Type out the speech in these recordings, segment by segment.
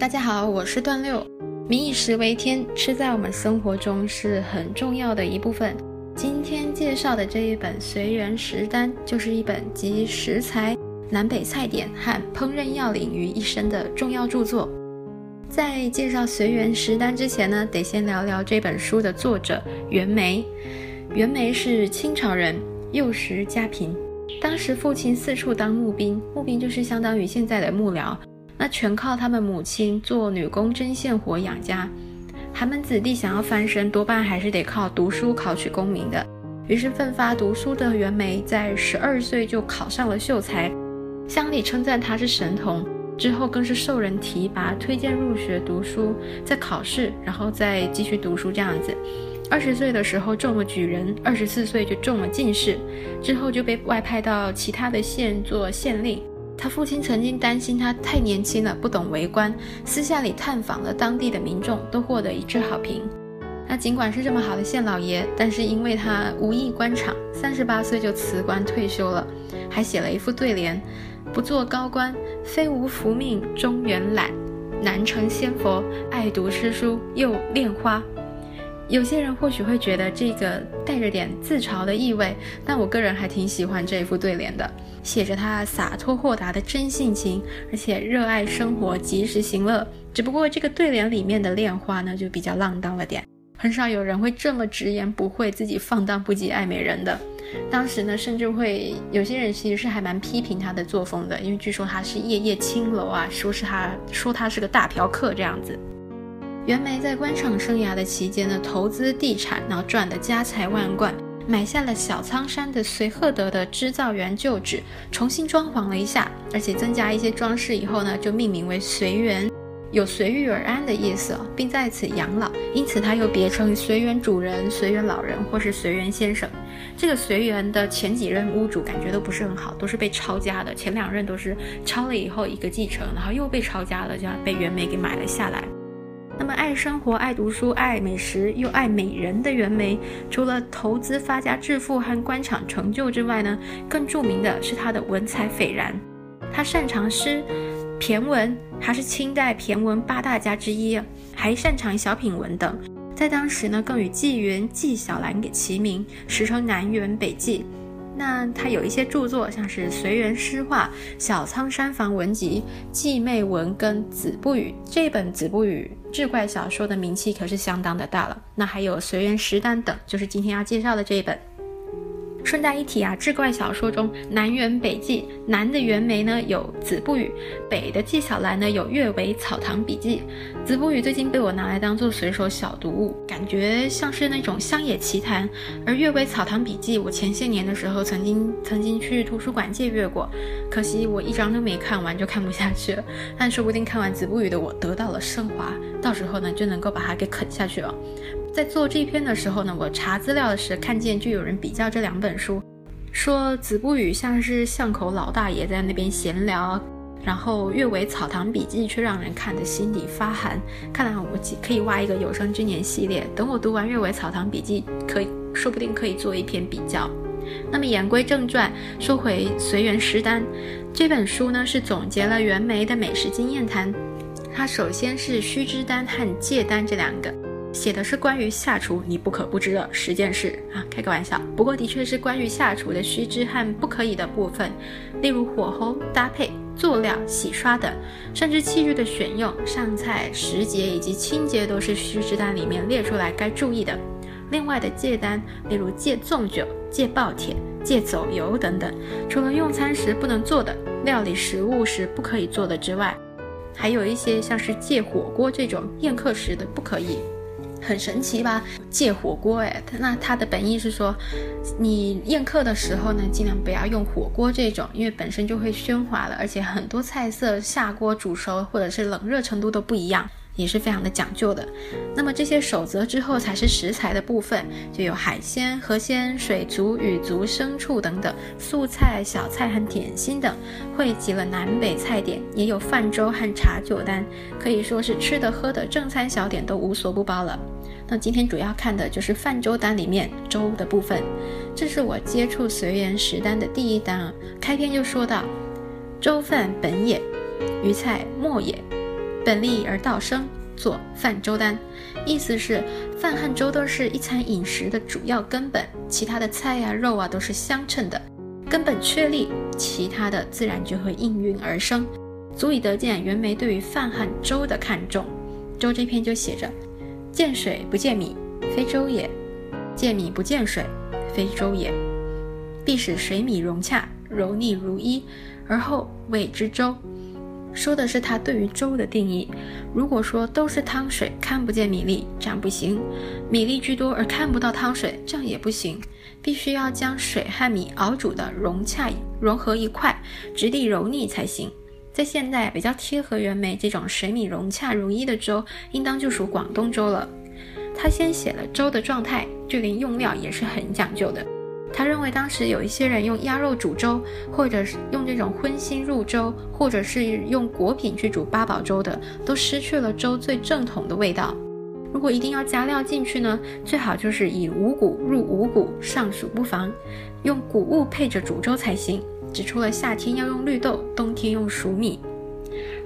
大家好，我是段六。民以食为天，吃在我们生活中是很重要的一部分。今天介绍的这一本《随缘食单》，就是一本集食材、南北菜点和烹饪要领于一身的重要著作。在介绍《随缘食单》之前呢，得先聊聊这本书的作者袁枚。袁枚是清朝人，幼时家贫，当时父亲四处当募兵，募兵就是相当于现在的幕僚。那全靠他们母亲做女工针线活养家，寒门子弟想要翻身，多半还是得靠读书考取功名的。于是奋发读书的袁枚在十二岁就考上了秀才，乡里称赞他是神童。之后更是受人提拔，推荐入学读书，再考试，然后再继续读书这样子。二十岁的时候中了举人，二十四岁就中了进士，之后就被外派到其他的县做县令。他父亲曾经担心他太年轻了，不懂为官，私下里探访了当地的民众，都获得一致好评。那尽管是这么好的县老爷，但是因为他无意官场，三十八岁就辞官退休了，还写了一副对联：不做高官，非无福命中原懒；难成仙佛，爱读诗书又恋花。有些人或许会觉得这个带着点自嘲的意味，但我个人还挺喜欢这一副对联的，写着他洒脱豁达的真性情，而且热爱生活，及时行乐。只不过这个对联里面的恋花呢，就比较浪荡了点，很少有人会这么直言不讳自己放荡不羁爱美人的。当时呢，甚至会有些人其实是还蛮批评他的作风的，因为据说他是夜夜青楼啊，说是他说他是个大嫖客这样子。袁枚在官场生涯的期间呢，投资地产，然后赚得家财万贯，买下了小仓山的随鹤德的织造园旧址，重新装潢了一下，而且增加一些装饰以后呢，就命名为随园，有随遇而安的意思，并在此养老，因此他又别称随园主人、随园老人或是随园先生。这个随园的前几任屋主感觉都不是很好，都是被抄家的，前两任都是抄了以后一个继承，然后又被抄家了，就被袁枚给买了下来。那么爱生活、爱读书、爱美食又爱美人的袁枚，除了投资发家致富和官场成就之外呢，更著名的是他的文采斐然。他擅长诗、骈文，他是清代骈文八大家之一，还擅长小品文等。在当时呢，更与纪元、纪晓岚给齐名，时称南辕北纪。那他有一些著作，像是《随园诗话》《小仓山房文集》《寄妹文》跟《子不语》这本《子不语》志怪小说的名气可是相当的大了。那还有《随园食单》等，就是今天要介绍的这一本。顺带一提啊，志怪小说中南辕北纪，南的袁枚呢有《子不语》，北的纪晓岚呢有《阅微草堂笔记》。《子不语》最近被我拿来当做随手小读物，感觉像是那种乡野奇谈。而《阅微草堂笔记》，我前些年的时候曾经曾经去图书馆借阅过，可惜我一张都没看完就看不下去了。但说不定看完《子不语》的我得到了升华，到时候呢就能够把它给啃下去了。在做这篇的时候呢，我查资料的时看见就有人比较这两本书，说《子不语》像是巷口老大爷在那边闲聊，然后《阅微草堂笔记》却让人看得心底发寒。看来我可以挖一个有生之年系列，等我读完《阅微草堂笔记》，可以说不定可以做一篇比较。那么言归正传，说回《随园食单》这本书呢，是总结了袁枚的美食经验谈。它首先是须知单和戒单这两个。写的是关于下厨你不可不知的十件事啊，开个玩笑。不过的确是关于下厨的须知和不可以的部分，例如火候、搭配、佐料、洗刷等，甚至器具的选用、上菜时节以及清洁都是须知单里面列出来该注意的。另外的戒单，例如戒纵酒、戒暴铁、戒走油等等，除了用餐时不能做的、料理食物时不可以做的之外，还有一些像是戒火锅这种宴客时的不可以。很神奇吧？借火锅，哎，那它的本意是说，你宴客的时候呢，尽量不要用火锅这种，因为本身就会喧哗了，而且很多菜色下锅煮熟或者是冷热程度都不一样。也是非常的讲究的。那么这些守则之后才是食材的部分，就有海鲜、河鲜、水族、与族、牲畜等等，素菜、小菜和点心等，汇集了南北菜点，也有饭粥和茶酒单，可以说是吃的喝的正餐小点都无所不包了。那今天主要看的就是饭粥单里面粥的部分，这是我接触随缘食单的第一单啊。开篇就说到，粥饭本也，鱼菜末也。本立而道生，做饭粥单。意思是饭和粥都是一餐饮食的主要根本，其他的菜呀、肉啊都是相称的。根本确立，其他的自然就会应运而生，足以得见袁枚对于饭和粥的看重。粥这篇就写着：“见水不见米，非粥也；见米不见水，非粥也。必使水米融洽，柔腻如一，而后谓之粥。”说的是他对于粥的定义。如果说都是汤水，看不见米粒，这样不行；米粒居多而看不到汤水，这样也不行。必须要将水和米熬煮的融洽融合一块，质地柔腻才行。在现代比较贴合原梅这种水米融洽如一的粥，应当就属广东粥了。他先写了粥的状态，就连用料也是很讲究的。他认为当时有一些人用鸭肉煮粥，或者是用这种荤腥入粥，或者是用果品去煮八宝粥的，都失去了粥最正统的味道。如果一定要加料进去呢，最好就是以五谷入五谷，尚属不妨。用谷物配着煮粥才行。指出了夏天要用绿豆，冬天用熟米。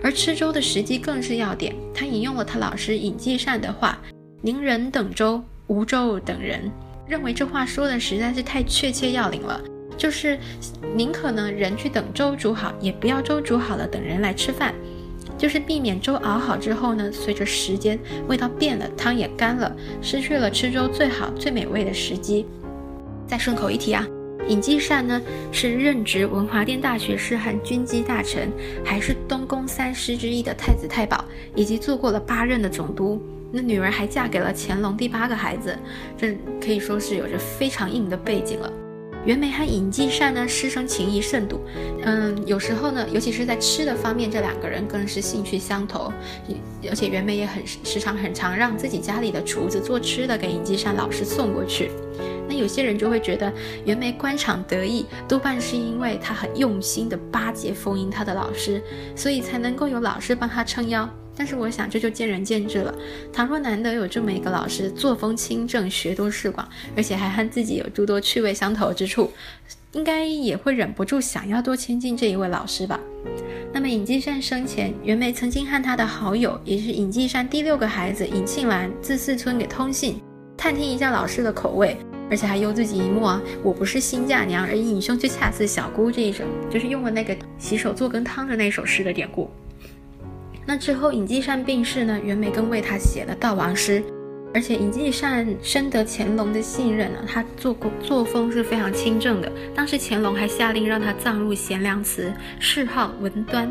而吃粥的时机更是要点。他引用了他老师尹继善的话：“宁人等粥，无粥等人。”认为这话说的实在是太确切要领了，就是宁可呢人去等粥煮好，也不要粥煮好了等人来吃饭，就是避免粥熬好之后呢，随着时间味道变了，汤也干了，失去了吃粥最好最美味的时机。再顺口一提啊，尹继善呢是任职文华殿大学士和军机大臣，还是东宫三师之一的太子太保，以及做过了八任的总督。那女儿还嫁给了乾隆第八个孩子，这可以说是有着非常硬的背景了。袁枚和尹继善呢，师生情谊甚笃。嗯，有时候呢，尤其是在吃的方面，这两个人更是兴趣相投。而且袁枚也很时常很常让自己家里的厨子做吃的给尹继善老师送过去。那有些人就会觉得袁枚官场得意，多半是因为他很用心的巴结丰盈他的老师，所以才能够有老师帮他撑腰。但是我想这就见仁见智了。倘若难得有这么一个老师，作风清正，学多识广，而且还和自己有诸多趣味相投之处，应该也会忍不住想要多亲近这一位老师吧。那么尹继善生前，袁枚曾经和他的好友，也是尹继善第六个孩子尹庆兰，自四村给通信，探听一下老师的口味，而且还悠自己一默啊，我不是新嫁娘，而尹兄却恰似小姑这一首，就是用了那个洗手做羹汤的那首诗的典故。那之后，尹继善病逝呢，袁枚更为他写了悼亡诗。而且尹继善深得乾隆的信任呢，他做工作风是非常清正的。当时乾隆还下令让他葬入贤良祠，谥号文端。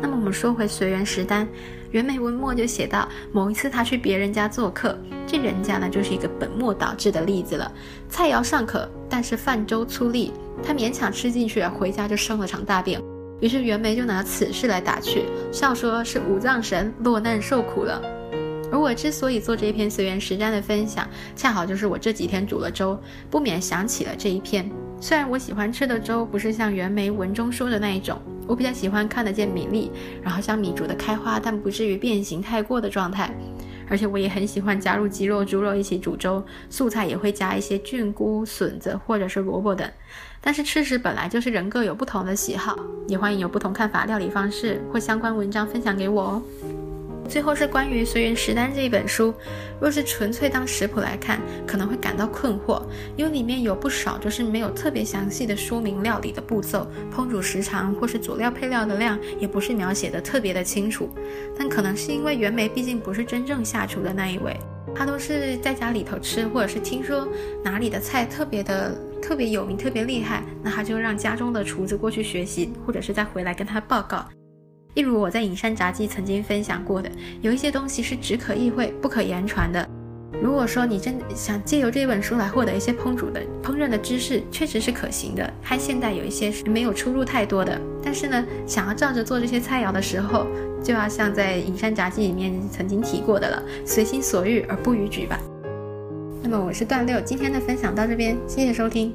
那么我们说回随园食单，袁枚文末就写到，某一次他去别人家做客，这人家呢就是一个本末倒置的例子了。菜肴尚可，但是饭粥粗粝，他勉强吃进去，回家就生了场大病。于是袁枚就拿此事来打趣，笑说是五脏神落难受苦了。而我之所以做这一篇随缘实战的分享，恰好就是我这几天煮了粥，不免想起了这一篇。虽然我喜欢吃的粥不是像袁枚文中说的那一种，我比较喜欢看得见米粒，然后像米煮的开花，但不至于变形太过的状态。而且我也很喜欢加入鸡肉、猪肉一起煮粥，素菜也会加一些菌菇、笋子或者是萝卜等。但是吃食本来就是人各有不同的喜好，也欢迎有不同看法、料理方式或相关文章分享给我哦。最后是关于《随园食单》这一本书，若是纯粹当食谱来看，可能会感到困惑，因为里面有不少就是没有特别详细的说明料理的步骤、烹煮时长或是佐料配料的量，也不是描写的特别的清楚。但可能是因为袁枚毕竟不是真正下厨的那一位，他都是在家里头吃，或者是听说哪里的菜特别的特别有名、特别厉害，那他就让家中的厨子过去学习，或者是再回来跟他报告。例如我在隐山杂记曾经分享过的，有一些东西是只可意会不可言传的。如果说你真想借由这本书来获得一些烹煮的烹饪的知识，确实是可行的，和现代有一些是没有出入太多的。但是呢，想要照着做这些菜肴的时候，就要像在隐山杂记里面曾经提过的了，随心所欲而不逾矩吧。那么我是段六，今天的分享到这边，谢谢收听。